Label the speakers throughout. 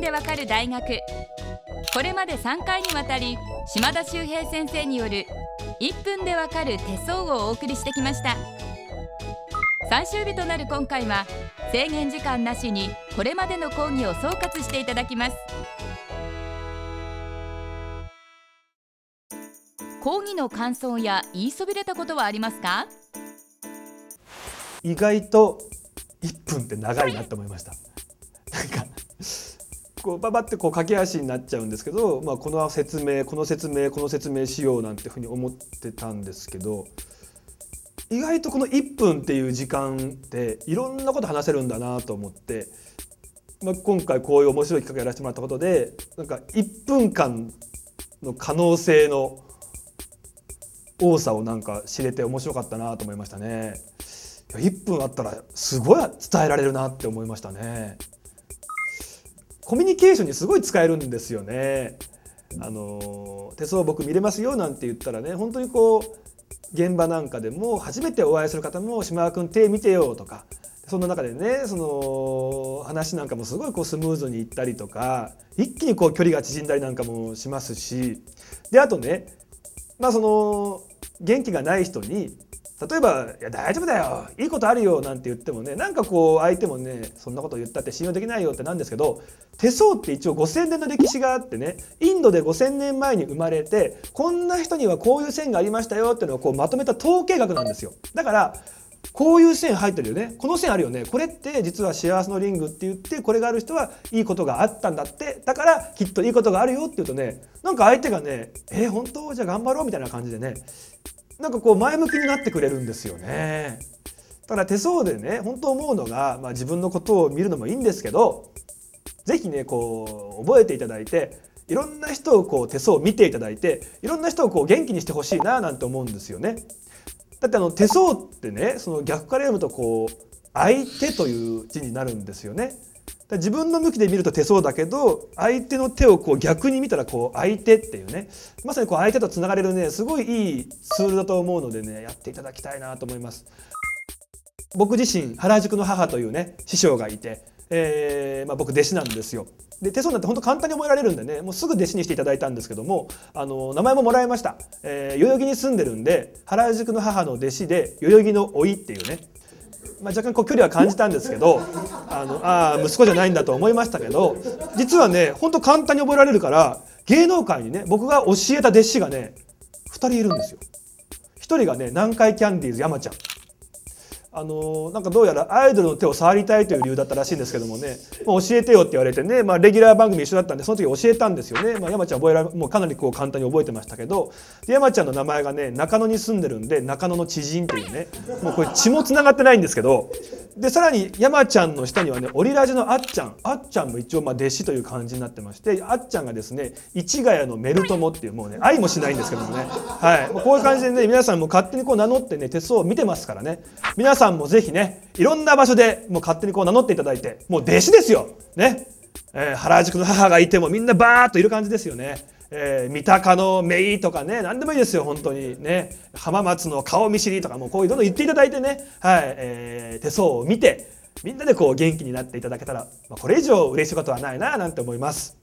Speaker 1: でわかる大学。これまで3回にわたり島田秀平先生による1分でわかる手相をお送りしてきました。最終日となる今回は制限時間なしにこれまでの講義を総括していただきます。講義の感想や言いそびれたことはありますか？
Speaker 2: 意外と1分って長いなって思いました。なんかこうババってこう駆け足になっちゃうんですけど、まあ、この説明この説明この説明しようなんてふうに思ってたんですけど意外とこの1分っていう時間っていろんなこと話せるんだなと思って、まあ、今回こういう面白い企画やらせてもらったことでなんか1分間の可能性の多さをなんか知れて面白かったなと思いましたね。1分あったらすごい伝えられるなって思いましたね。コミュニケーションにすごい使えるんですよね。あの手相僕見れますよなんて言ったらね本当にこう現場なんかでも初めてお会いする方も「島田君手見てよ」とかそんな中でねその話なんかもすごいこうスムーズにいったりとか一気にこう距離が縮んだりなんかもしますしであとねまあその元気がない人に例えば「いや大丈夫だよ。いいことあるよ」なんて言ってもねなんかこう相手もねそんなこと言ったって信用できないよってなんですけど手相って一応5,000年の歴史があってねインドで5,000年前に生まれてこんな人にはこういう線がありましたよっていうのをこうまとめた統計学なんですよ。だからこういう線入ってるよね。この線あるよね。これって実は幸せのリングって言ってこれがある人はいいことがあったんだって。だからきっといいことがあるよって言うとねなんか相手がね「えー、本当？じゃあ頑張ろう」みたいな感じでねなんかこう前向きになってくれるんですよね。ただ手相でね本当思うのが、まあ、自分のことを見るのもいいんですけど是非ねこう覚えていただいていろんな人をこう手相を見ていただいていろんな人をこう元気にしてほしいななんて思うんですよね。だってあの手相ってねその逆から読むとこう相手という字になるんですよね。自分の向きで見ると手相だけど相手の手をこう逆に見たらこう相手っていうねまさにこう相手とつながれるねすごいいいツールだと思うのでねやっていただきたいなと思います。僕自身原宿の母というね師匠がいて、えーまあ、僕弟子なんですよ。で手相なんて本当簡単に覚えられるんでねもうすぐ弟子にしていただいたんですけどもあの名前ももらいました、えー、代々木に住んでるんで原宿の母の弟子で代々木の甥っていうねまあ、若干こう距離は感じたんですけどあのあ息子じゃないんだと思いましたけど実はねほんと簡単に覚えられるから芸能界にね僕が教えた弟子がね2人いるんですよ。1人がね南海キャンディーズ山ちゃんあのなんかどうやらアイドルの手を触りたいという理由だったらしいんですけどもね、まあ、教えてよって言われてね、まあ、レギュラー番組一緒だったんでその時教えたんですよね、まあ、山ちゃん覚えられもうかなりこう簡単に覚えてましたけど。山ちゃんの名前がね中野に住んでるんで中野の知人っていうね。もうこれ血もつながってないんですけど。でさらに山ちゃんの下にはねオリラジのあっちゃん。あっちゃんも一応まあ弟子という感じになってましてあっちゃんがですね市ヶ谷のメルトモっていうもうね愛もしないんですけどもね、はい、こういう感じでね皆さんも勝手にこう名乗ってね手相を見てますからね。皆さんさんもぜひねいろんな場所でもう勝手にこう名乗っていただいてもう弟子ですよ。ね、えー、原宿の母がいてもみんなバーッといる感じですよね。えー、三鷹のメイとかね何でもいいですよ本当に。ね。浜松の顔見知りとかもうこういうどんどん言っていただいてね、はい。えー、手相を見てみんなでこう元気になっていただけたら、まあ、これ以上嬉しいことはないななんて思います。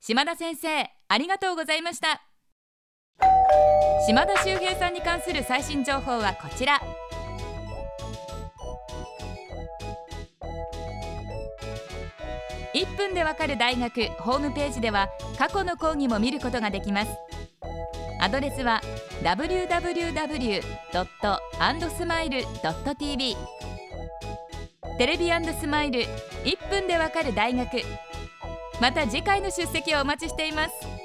Speaker 1: 島田先生ありがとうございました。島田秀平さんに関する最新情報はこちら。1分でわかる大学ホームページでは過去の講義も見ることができます。アドレスは www.andsmile.tv テレビスマイル1分でわかる大学。また次回の出席をお待ちしています。